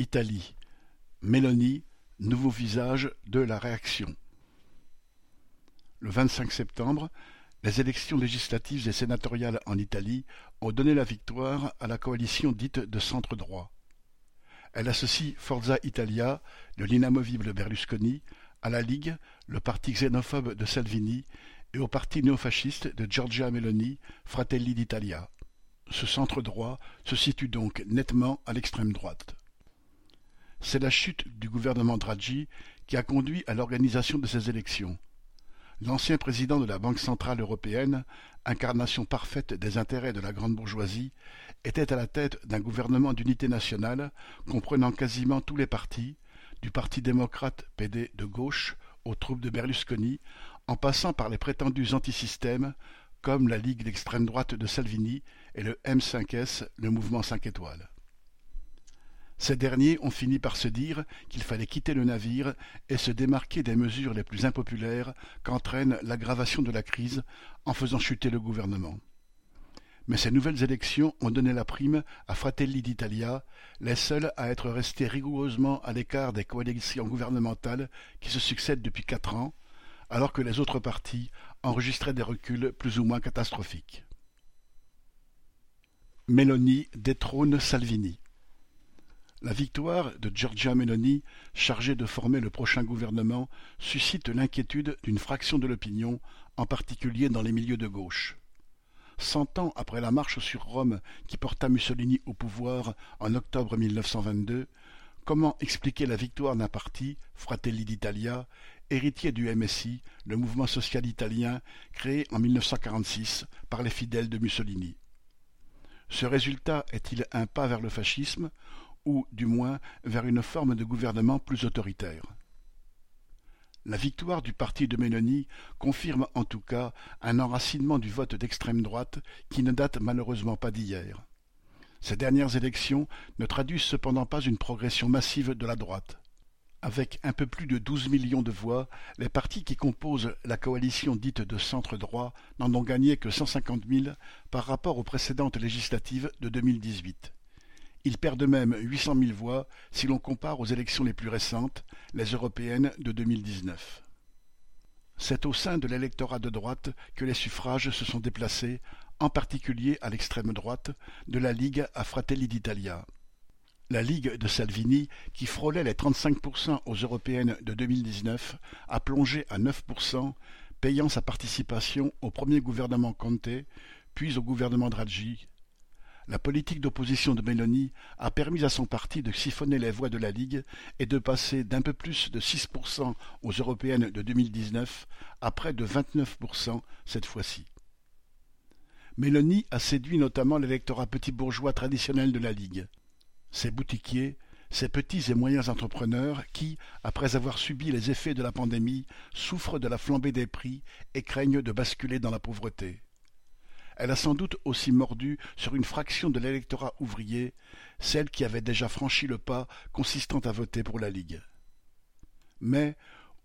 Italie: Meloni, nouveau visage de la réaction. Le vingt-cinq septembre, les élections législatives et sénatoriales en Italie ont donné la victoire à la coalition dite de centre-droit. Elle associe Forza Italia de l'inamovible Berlusconi à la Ligue, le parti xénophobe de Salvini, et au parti néofasciste de Giorgia Meloni, Fratelli d'Italia. Ce centre-droit se situe donc nettement à l'extrême droite. C'est la chute du gouvernement Draghi qui a conduit à l'organisation de ces élections. L'ancien président de la Banque centrale européenne, incarnation parfaite des intérêts de la grande bourgeoisie, était à la tête d'un gouvernement d'unité nationale comprenant quasiment tous les partis, du Parti démocrate PD de gauche aux troupes de Berlusconi, en passant par les prétendus antisystèmes comme la Ligue d'extrême droite de Salvini et le M5S, le mouvement 5 étoiles. Ces derniers ont fini par se dire qu'il fallait quitter le navire et se démarquer des mesures les plus impopulaires qu'entraîne l'aggravation de la crise en faisant chuter le gouvernement. Mais ces nouvelles élections ont donné la prime à Fratelli d'Italia, les seuls à être restés rigoureusement à l'écart des coalitions gouvernementales qui se succèdent depuis quatre ans, alors que les autres partis enregistraient des reculs plus ou moins catastrophiques. Meloni détrône Salvini. La victoire de Giorgia Meloni, chargée de former le prochain gouvernement, suscite l'inquiétude d'une fraction de l'opinion, en particulier dans les milieux de gauche. Cent ans après la marche sur Rome qui porta Mussolini au pouvoir en octobre 1922, comment expliquer la victoire d'un parti, Fratelli d'Italia, héritier du MSI, le mouvement social italien créé en 1946 par les fidèles de Mussolini? Ce résultat est-il un pas vers le fascisme ou du moins vers une forme de gouvernement plus autoritaire. La victoire du parti de Mélanie confirme en tout cas un enracinement du vote d'extrême droite qui ne date malheureusement pas d'hier. Ces dernières élections ne traduisent cependant pas une progression massive de la droite. Avec un peu plus de douze millions de voix, les partis qui composent la coalition dite de centre droit n'en ont gagné que cent cinquante mille par rapport aux précédentes législatives de 2018. Ils perdent même huit cent mille voix si l'on compare aux élections les plus récentes, les européennes de 2019. C'est au sein de l'électorat de droite que les suffrages se sont déplacés, en particulier à l'extrême droite, de la Ligue à d'Italia. La Ligue de Salvini, qui frôlait les 35% aux européennes de 2019, a plongé à 9%, payant sa participation au premier gouvernement Conte, puis au gouvernement Draghi, la politique d'opposition de Meloni a permis à son parti de siphonner les voix de la Ligue et de passer d'un peu plus de 6% aux européennes de 2019 à près de 29% cette fois-ci. Meloni a séduit notamment l'électorat petit bourgeois traditionnel de la Ligue. Ces boutiquiers, ces petits et moyens entrepreneurs qui, après avoir subi les effets de la pandémie, souffrent de la flambée des prix et craignent de basculer dans la pauvreté elle a sans doute aussi mordu sur une fraction de l'électorat ouvrier, celle qui avait déjà franchi le pas consistant à voter pour la Ligue. Mais,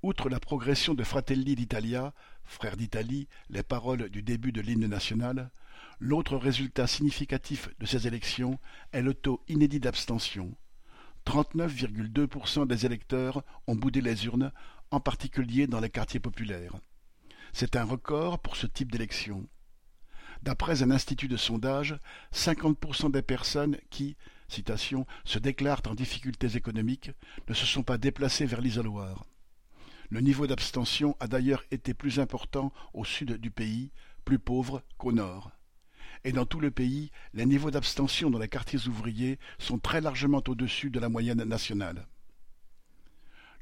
outre la progression de Fratelli d'Italia, frère d'Italie, les paroles du début de l'hymne national, l'autre résultat significatif de ces élections est le taux inédit d'abstention. 39,2% des électeurs ont boudé les urnes, en particulier dans les quartiers populaires. C'est un record pour ce type d'élection. D'après un institut de sondage, 50% des personnes qui, citation, se déclarent en difficultés économiques ne se sont pas déplacées vers l'isoloir. Le niveau d'abstention a d'ailleurs été plus important au sud du pays, plus pauvre qu'au nord. Et dans tout le pays, les niveaux d'abstention dans les quartiers ouvriers sont très largement au-dessus de la moyenne nationale.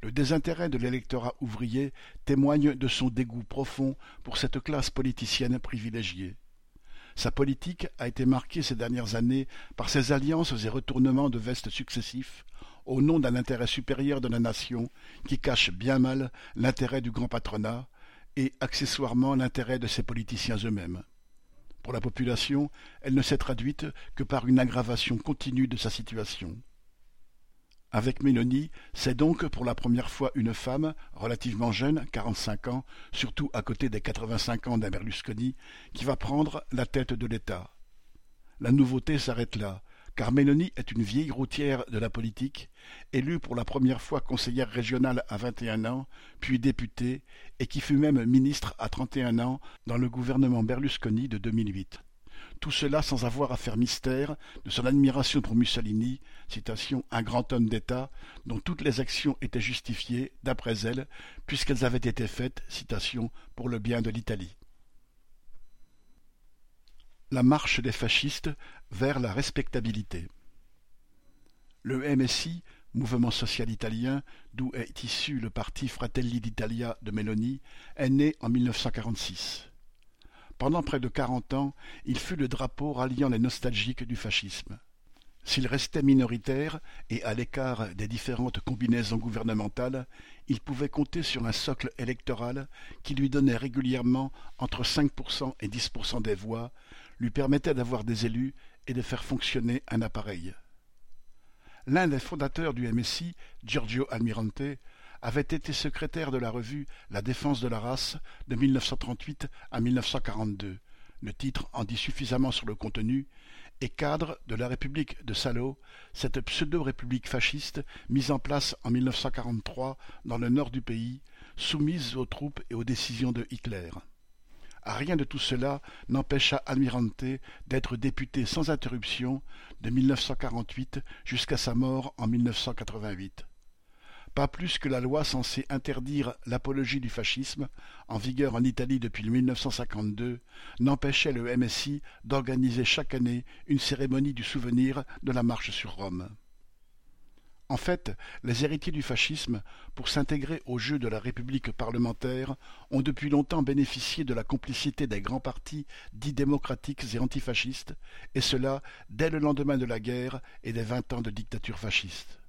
Le désintérêt de l'électorat ouvrier témoigne de son dégoût profond pour cette classe politicienne privilégiée. Sa politique a été marquée ces dernières années par ses alliances et retournements de veste successifs au nom d'un intérêt supérieur de la nation qui cache bien mal l'intérêt du grand patronat et accessoirement l'intérêt de ses politiciens eux-mêmes. Pour la population, elle ne s'est traduite que par une aggravation continue de sa situation. Avec Mélanie, c'est donc pour la première fois une femme, relativement jeune, quarante-cinq ans, surtout à côté des quatre-vingt-cinq ans d'un Berlusconi, qui va prendre la tête de l'État. La nouveauté s'arrête là, car Mélanie est une vieille routière de la politique, élue pour la première fois conseillère régionale à 21 ans, puis députée, et qui fut même ministre à 31 ans dans le gouvernement Berlusconi de 2008. Tout cela sans avoir à faire mystère de son admiration pour Mussolini, citation, un grand homme d'État, dont toutes les actions étaient justifiées, d'après elle, puisqu'elles avaient été faites, citation, pour le bien de l'Italie. La marche des fascistes vers la respectabilité. Le MSI, mouvement social italien, d'où est issu le parti Fratelli d'Italia de Meloni, est né en 1946. Pendant près de quarante ans, il fut le drapeau ralliant les nostalgiques du fascisme. S'il restait minoritaire et à l'écart des différentes combinaisons gouvernementales, il pouvait compter sur un socle électoral qui lui donnait régulièrement entre 5% et 10% des voix, lui permettait d'avoir des élus et de faire fonctionner un appareil. L'un des fondateurs du MSI, Giorgio Almirante, avait été secrétaire de la revue La défense de la race de 1938 à 1942, le titre en dit suffisamment sur le contenu, et cadre de la République de Salo, cette pseudo-république fasciste mise en place en 1943 dans le nord du pays, soumise aux troupes et aux décisions de Hitler. Rien de tout cela n'empêcha Almirante d'être député sans interruption de 1948 jusqu'à sa mort en 1988 pas plus que la loi censée interdire l'apologie du fascisme, en vigueur en Italie depuis 1952, n'empêchait le MSI d'organiser chaque année une cérémonie du souvenir de la marche sur Rome. En fait, les héritiers du fascisme, pour s'intégrer au jeu de la République parlementaire, ont depuis longtemps bénéficié de la complicité des grands partis dits démocratiques et antifascistes, et cela dès le lendemain de la guerre et des vingt ans de dictature fasciste.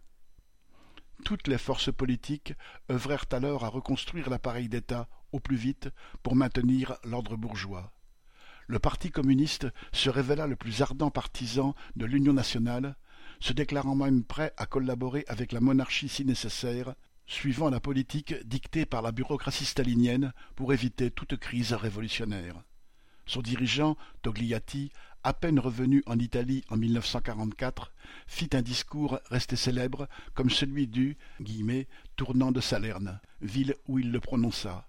Toutes les forces politiques œuvrèrent alors à reconstruire l'appareil d'État au plus vite pour maintenir l'ordre bourgeois. Le Parti communiste se révéla le plus ardent partisan de l'Union nationale, se déclarant même prêt à collaborer avec la monarchie si nécessaire, suivant la politique dictée par la bureaucratie stalinienne pour éviter toute crise révolutionnaire. Son dirigeant, Togliatti, à peine revenu en Italie en 1944, fit un discours resté célèbre comme celui du tournant de Salerne, ville où il le prononça.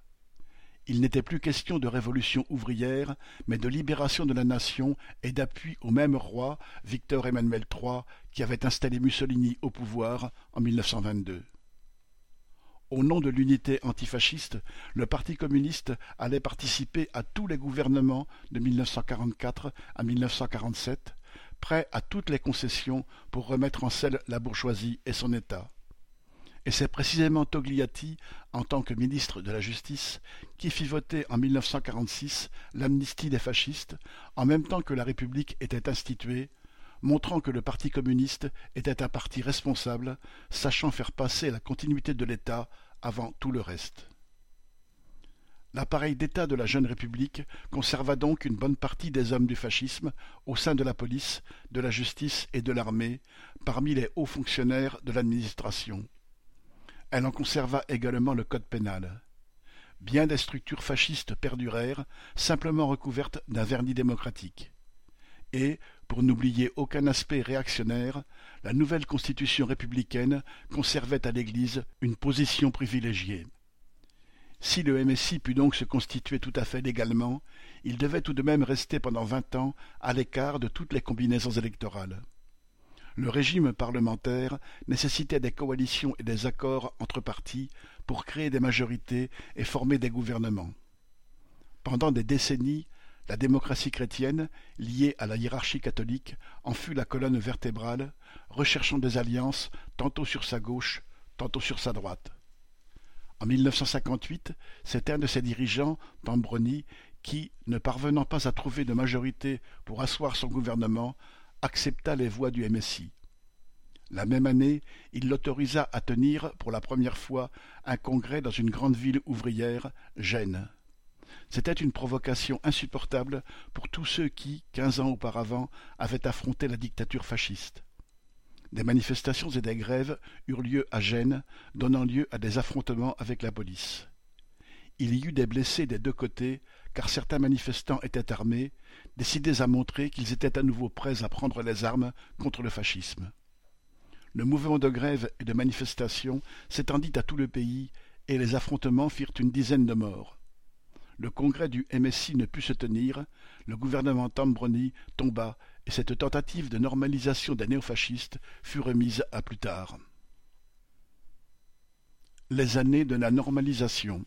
Il n'était plus question de révolution ouvrière, mais de libération de la nation et d'appui au même roi, Victor Emmanuel III, qui avait installé Mussolini au pouvoir en 1922. Au nom de l'unité antifasciste, le Parti communiste allait participer à tous les gouvernements de 1944 à 1947, prêt à toutes les concessions pour remettre en selle la bourgeoisie et son État. Et c'est précisément Togliatti, en tant que ministre de la Justice, qui fit voter en 1946 l'amnistie des fascistes, en même temps que la République était instituée, montrant que le Parti communiste était un parti responsable, sachant faire passer la continuité de l'État avant tout le reste. L'appareil d'État de la jeune République conserva donc une bonne partie des hommes du fascisme au sein de la police, de la justice et de l'armée, parmi les hauts fonctionnaires de l'administration. Elle en conserva également le code pénal. Bien des structures fascistes perdurèrent, simplement recouvertes d'un vernis démocratique. Et, pour n'oublier aucun aspect réactionnaire, la nouvelle constitution républicaine conservait à l'Église une position privilégiée. Si le MSI put donc se constituer tout à fait légalement, il devait tout de même rester pendant vingt ans à l'écart de toutes les combinaisons électorales. Le régime parlementaire nécessitait des coalitions et des accords entre partis pour créer des majorités et former des gouvernements. Pendant des décennies, la démocratie chrétienne, liée à la hiérarchie catholique, en fut la colonne vertébrale, recherchant des alliances tantôt sur sa gauche, tantôt sur sa droite. En 1958, c'est un de ses dirigeants, Tambroni, qui, ne parvenant pas à trouver de majorité pour asseoir son gouvernement, accepta les voix du MSI. La même année, il l'autorisa à tenir, pour la première fois, un congrès dans une grande ville ouvrière, Gênes. C'était une provocation insupportable pour tous ceux qui, quinze ans auparavant, avaient affronté la dictature fasciste. Des manifestations et des grèves eurent lieu à Gênes, donnant lieu à des affrontements avec la police. il y eut des blessés des deux côtés, car certains manifestants étaient armés, décidés à montrer qu'ils étaient à nouveau prêts à prendre les armes contre le fascisme. Le mouvement de grève et de manifestation s'étendit à tout le pays et les affrontements firent une dizaine de morts. Le congrès du MSI ne put se tenir, le gouvernement Tambroni tomba et cette tentative de normalisation des néofascistes fut remise à plus tard. Les années de la normalisation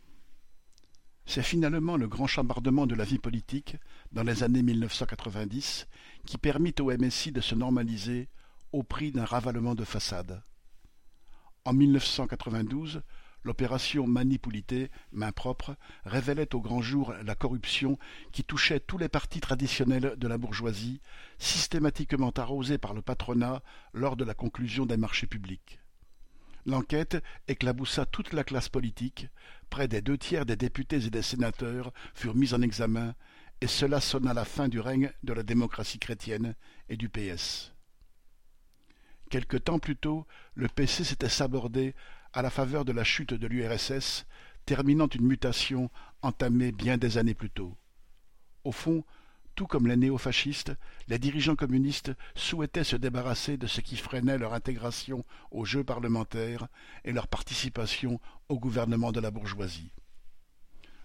c'est finalement le grand chambardement de la vie politique, dans les années 1990, qui permit au MSI de se normaliser au prix d'un ravalement de façade. En 1992, l'opération Manipulité, main propre, révélait au grand jour la corruption qui touchait tous les partis traditionnels de la bourgeoisie, systématiquement arrosés par le patronat lors de la conclusion des marchés publics. L'enquête éclaboussa toute la classe politique, près des deux tiers des députés et des sénateurs furent mis en examen, et cela sonna la fin du règne de la démocratie chrétienne et du PS. Quelque temps plus tôt, le PC s'était sabordé à la faveur de la chute de l'URSS, terminant une mutation entamée bien des années plus tôt. Au fond, tout comme les néofascistes, les dirigeants communistes souhaitaient se débarrasser de ce qui freinait leur intégration au jeu parlementaire et leur participation au gouvernement de la bourgeoisie.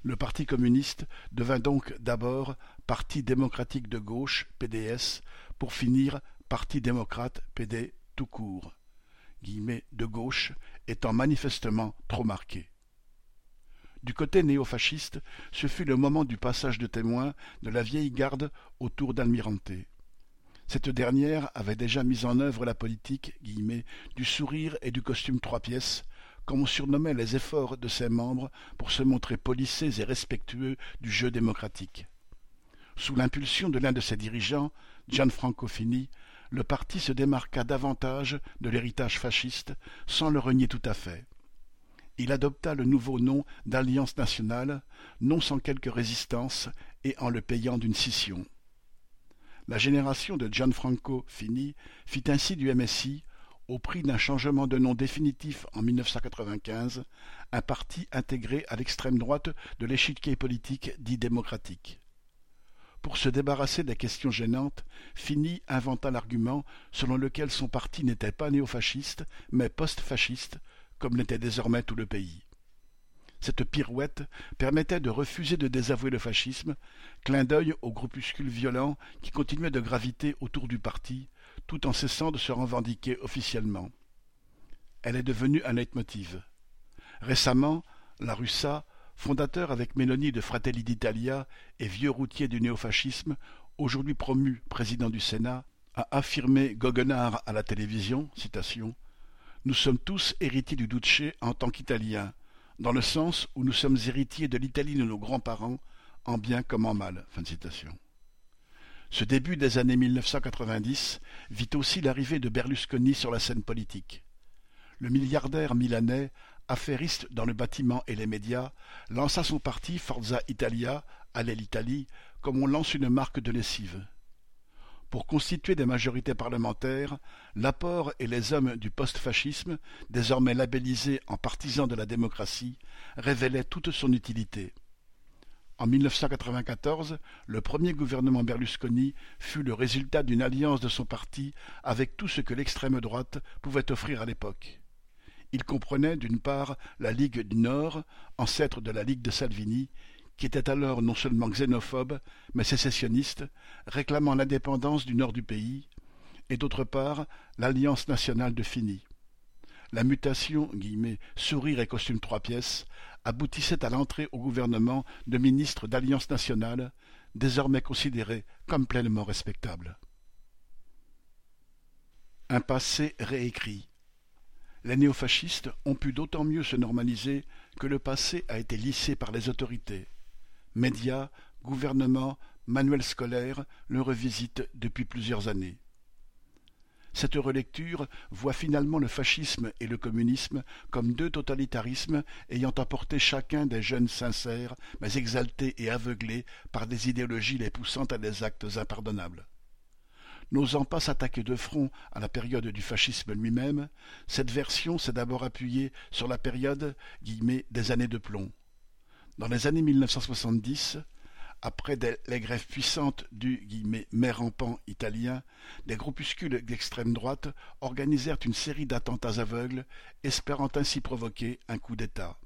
Le Parti communiste devint donc d'abord Parti démocratique de gauche, PDS, pour finir Parti démocrate, PD, tout court, de gauche, étant manifestement trop marqué. Du côté néofasciste, ce fut le moment du passage de témoin de la vieille garde autour d'Almirante. Cette dernière avait déjà mis en œuvre la politique du sourire et du costume trois pièces, comme on surnommait les efforts de ses membres pour se montrer polissés et respectueux du jeu démocratique. Sous l'impulsion de l'un de ses dirigeants, Gianfranco Fini, le parti se démarqua davantage de l'héritage fasciste sans le renier tout à fait il adopta le nouveau nom d'Alliance nationale, non sans quelque résistance et en le payant d'une scission. La génération de Gianfranco Fini fit ainsi du MSI, au prix d'un changement de nom définitif en 1995, un parti intégré à l'extrême droite de l'échiquier politique dit démocratique. Pour se débarrasser des questions gênantes, Fini inventa l'argument selon lequel son parti n'était pas néofasciste, mais post-fasciste, comme l'était désormais tout le pays. Cette pirouette permettait de refuser de désavouer le fascisme, clin d'œil aux groupuscules violents qui continuaient de graviter autour du parti, tout en cessant de se revendiquer officiellement. Elle est devenue un leitmotiv. Récemment, la Russa, fondateur avec Mélanie de Fratelli d'Italia et vieux routier du néofascisme, aujourd'hui promu président du Sénat, a affirmé goguenard à la télévision, nous sommes tous héritiers du Duce en tant qu'Italiens, dans le sens où nous sommes héritiers de l'Italie de nos grands-parents, en bien comme en mal. Ce début des années 1990 vit aussi l'arrivée de Berlusconi sur la scène politique. Le milliardaire milanais, affairiste dans le bâtiment et les médias, lança son parti Forza Italia, Allez l'Italie, comme on lance une marque de lessive. Pour constituer des majorités parlementaires, l'apport et les hommes du post-fascisme, désormais labellisés en partisans de la démocratie, révélaient toute son utilité. En 1994, le premier gouvernement Berlusconi fut le résultat d'une alliance de son parti avec tout ce que l'extrême droite pouvait offrir à l'époque. Il comprenait d'une part la Ligue du Nord, ancêtre de la Ligue de Salvini, qui était alors non seulement xénophobe, mais sécessionniste, réclamant l'indépendance du nord du pays, et d'autre part l'Alliance nationale de Fini. La mutation sourire et costume trois pièces aboutissait à l'entrée au gouvernement de ministres d'Alliance nationale, désormais considérés comme pleinement respectables. Un passé réécrit. Les néofascistes ont pu d'autant mieux se normaliser que le passé a été lissé par les autorités, Médias, gouvernement, manuels scolaires le revisitent depuis plusieurs années. Cette relecture voit finalement le fascisme et le communisme comme deux totalitarismes ayant apporté chacun des jeunes sincères, mais exaltés et aveuglés par des idéologies les poussant à des actes impardonnables. N'osant pas s'attaquer de front à la période du fascisme lui-même, cette version s'est d'abord appuyée sur la période des années de plomb. Dans les années 1970, après les grèves puissantes du « maire rampant italien, des groupuscules d'extrême droite organisèrent une série d'attentats aveugles, espérant ainsi provoquer un coup d'État.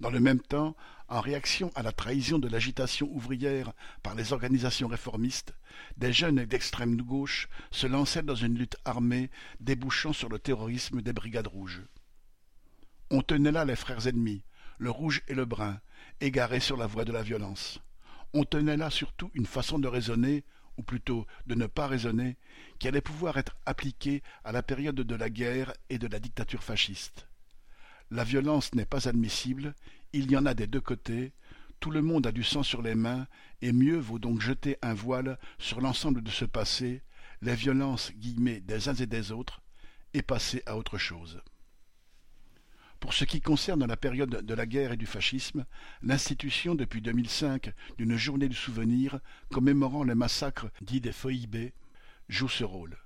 Dans le même temps, en réaction à la trahison de l'agitation ouvrière par les organisations réformistes, des jeunes d'extrême gauche se lancèrent dans une lutte armée débouchant sur le terrorisme des brigades rouges. On tenait là les frères ennemis, le rouge et le brun, égarés sur la voie de la violence. On tenait là surtout une façon de raisonner, ou plutôt de ne pas raisonner, qui allait pouvoir être appliquée à la période de la guerre et de la dictature fasciste. La violence n'est pas admissible, il y en a des deux côtés, tout le monde a du sang sur les mains, et mieux vaut donc jeter un voile sur l'ensemble de ce passé, les violences guillemets des uns et des autres, et passer à autre chose. Pour ce qui concerne la période de la guerre et du fascisme, l'institution depuis 2005 d'une journée du souvenir commémorant les massacres dits des FOIB joue ce rôle.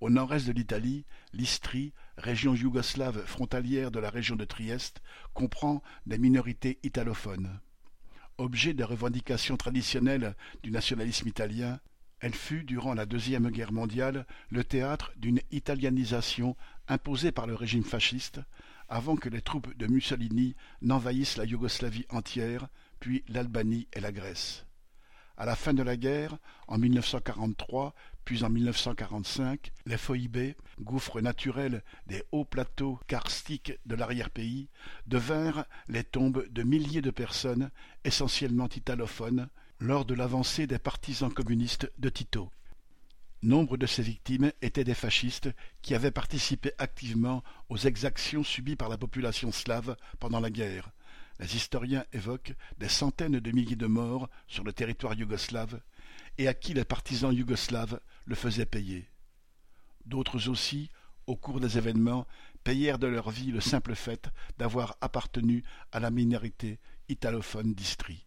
Au nord-est de l'Italie, l'Istrie, région yougoslave frontalière de la région de Trieste, comprend des minorités italophones. Objet des revendications traditionnelles du nationalisme italien, elle fut, durant la Deuxième Guerre mondiale, le théâtre d'une italianisation imposée par le régime fasciste, avant que les troupes de Mussolini n'envahissent la Yougoslavie entière, puis l'Albanie et la Grèce. À la fin de la guerre, en 1943, puis en 1945, les FOIB, gouffres naturels des hauts plateaux karstiques de l'arrière-pays, devinrent les tombes de milliers de personnes, essentiellement italophones, lors de l'avancée des partisans communistes de Tito. Nombre de ces victimes étaient des fascistes qui avaient participé activement aux exactions subies par la population slave pendant la guerre. Les historiens évoquent des centaines de milliers de morts sur le territoire yougoslave et à qui les partisans yougoslaves le faisaient payer. D'autres aussi, au cours des événements, payèrent de leur vie le simple fait d'avoir appartenu à la minorité italophone d'Istrie.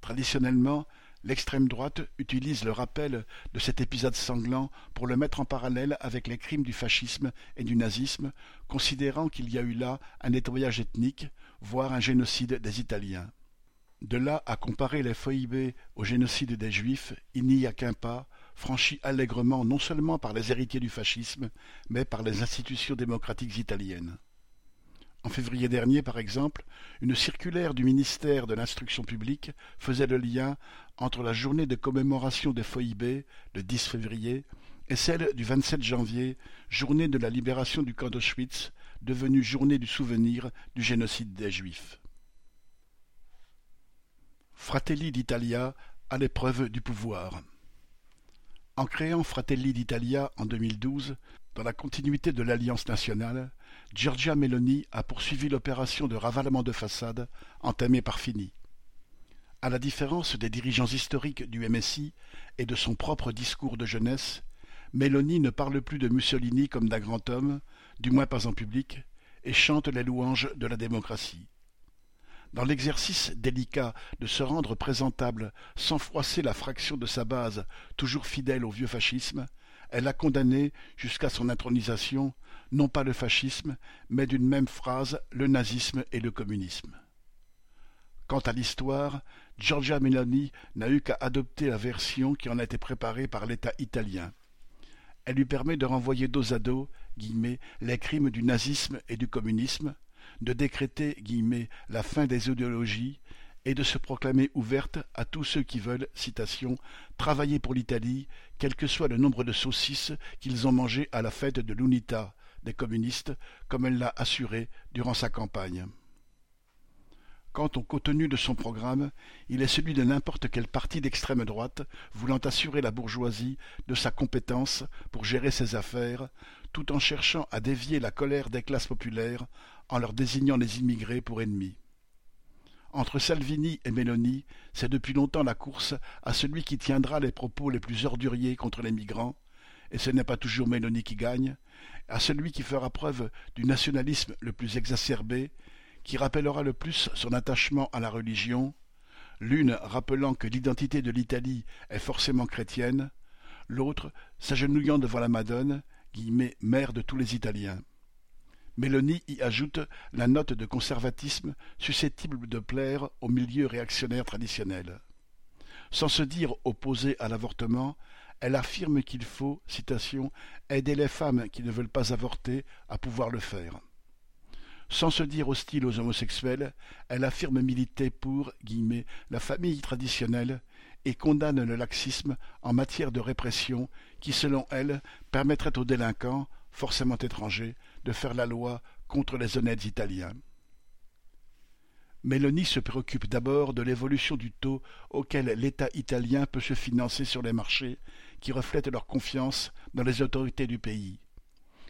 Traditionnellement, L'extrême droite utilise le rappel de cet épisode sanglant pour le mettre en parallèle avec les crimes du fascisme et du nazisme, considérant qu'il y a eu là un nettoyage ethnique, voire un génocide des Italiens. De là à comparer les FOIB au génocide des Juifs, il n'y a qu'un pas, franchi allègrement non seulement par les héritiers du fascisme, mais par les institutions démocratiques italiennes. En février dernier, par exemple, une circulaire du ministère de l'Instruction publique faisait le lien entre la journée de commémoration des FOIB, le 10 février, et celle du 27 janvier, journée de la libération du camp d'Auschwitz, devenue journée du souvenir du génocide des Juifs. Fratelli d'Italia à l'épreuve du pouvoir. En créant Fratelli d'Italia en 2012, dans la continuité de l'Alliance nationale, Giorgia Meloni a poursuivi l'opération de ravalement de façade entamée par Fini. À la différence des dirigeants historiques du MSI et de son propre discours de jeunesse, Meloni ne parle plus de Mussolini comme d'un grand homme, du moins pas en public, et chante les louanges de la démocratie. Dans l'exercice délicat de se rendre présentable sans froisser la fraction de sa base toujours fidèle au vieux fascisme, elle a condamné, jusqu'à son intronisation, non pas le fascisme, mais d'une même phrase le nazisme et le communisme. Quant à l'histoire, Giorgia Meloni n'a eu qu'à adopter la version qui en a été préparée par l'État italien. Elle lui permet de renvoyer dos à dos guillemets, les crimes du nazisme et du communisme, de décréter la fin des idéologies et de se proclamer ouverte à tous ceux qui veulent, citation, travailler pour l'Italie, quel que soit le nombre de saucisses qu'ils ont mangées à la fête de l'UNITA des communistes, comme elle l'a assuré durant sa campagne. Quant au contenu de son programme, il est celui de n'importe quel parti d'extrême droite voulant assurer la bourgeoisie de sa compétence pour gérer ses affaires, tout en cherchant à dévier la colère des classes populaires en leur désignant les immigrés pour ennemis. Entre Salvini et Meloni, c'est depuis longtemps la course à celui qui tiendra les propos les plus orduriers contre les migrants, et ce n'est pas toujours Meloni qui gagne, à celui qui fera preuve du nationalisme le plus exacerbé, qui rappellera le plus son attachement à la religion, l'une rappelant que l'identité de l'Italie est forcément chrétienne, l'autre s'agenouillant devant la Madone, guillemets, mère de tous les Italiens. Mélanie y ajoute la note de conservatisme susceptible de plaire au milieu réactionnaire traditionnel. Sans se dire opposée à l'avortement, elle affirme qu'il faut, citation, aider les femmes qui ne veulent pas avorter à pouvoir le faire. Sans se dire hostile aux homosexuels, elle affirme militer pour guillemets, la famille traditionnelle et condamne le laxisme en matière de répression qui, selon elle, permettrait aux délinquants, forcément étrangers, de faire la loi contre les honnêtes Italiens. Mélanie se préoccupe d'abord de l'évolution du taux auquel l'État italien peut se financer sur les marchés, qui reflètent leur confiance dans les autorités du pays.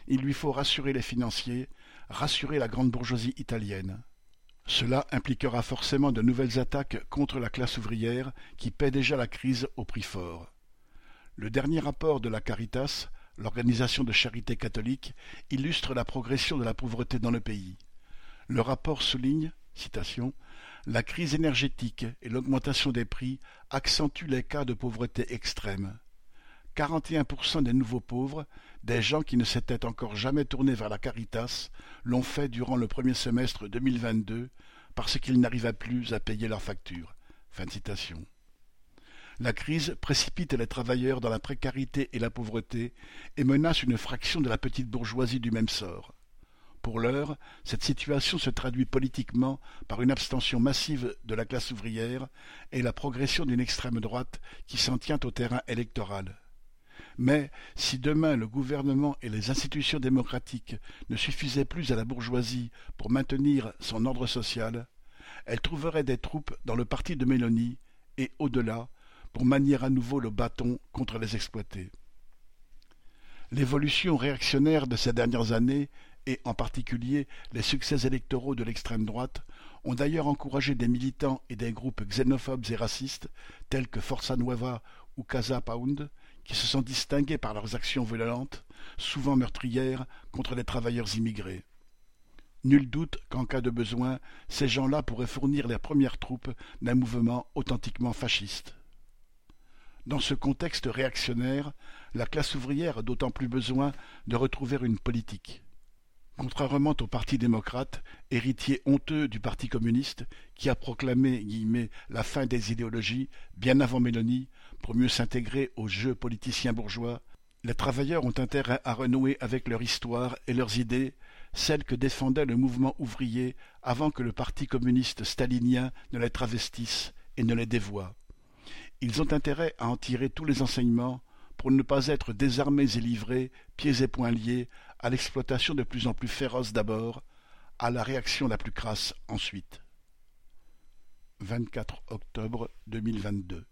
Il lui faut rassurer les financiers, rassurer la grande bourgeoisie italienne. Cela impliquera forcément de nouvelles attaques contre la classe ouvrière qui paie déjà la crise au prix fort. Le dernier rapport de la Caritas, l'organisation de charité catholique, illustre la progression de la pauvreté dans le pays. Le rapport souligne citation, La crise énergétique et l'augmentation des prix accentuent les cas de pauvreté extrême. 41% des nouveaux pauvres, des gens qui ne s'étaient encore jamais tournés vers la Caritas, l'ont fait durant le premier semestre 2022 parce qu'ils n'arrivaient plus à payer leurs factures. Fin citation. La crise précipite les travailleurs dans la précarité et la pauvreté et menace une fraction de la petite bourgeoisie du même sort. Pour l'heure, cette situation se traduit politiquement par une abstention massive de la classe ouvrière et la progression d'une extrême droite qui s'en tient au terrain électoral. Mais si demain le gouvernement et les institutions démocratiques ne suffisaient plus à la bourgeoisie pour maintenir son ordre social, elle trouverait des troupes dans le parti de Mélanie et au-delà pour manier à nouveau le bâton contre les exploités. L'évolution réactionnaire de ces dernières années et en particulier les succès électoraux de l'extrême droite, ont d'ailleurs encouragé des militants et des groupes xénophobes et racistes, tels que Forza Nueva ou Casa Pound, qui se sont distingués par leurs actions violentes, souvent meurtrières, contre les travailleurs immigrés. Nul doute qu'en cas de besoin, ces gens-là pourraient fournir les premières troupes d'un mouvement authentiquement fasciste. Dans ce contexte réactionnaire, la classe ouvrière a d'autant plus besoin de retrouver une politique. Contrairement au Parti démocrate, héritier honteux du Parti communiste, qui a proclamé la fin des idéologies bien avant Mélanie pour mieux s'intégrer au jeu politicien bourgeois, les travailleurs ont intérêt à renouer avec leur histoire et leurs idées, celles que défendait le mouvement ouvrier avant que le Parti communiste stalinien ne les travestisse et ne les dévoie. Ils ont intérêt à en tirer tous les enseignements pour ne pas être désarmés et livrés, pieds et poings liés, à l'exploitation de plus en plus féroce d'abord, à la réaction la plus crasse ensuite. 24 octobre 2022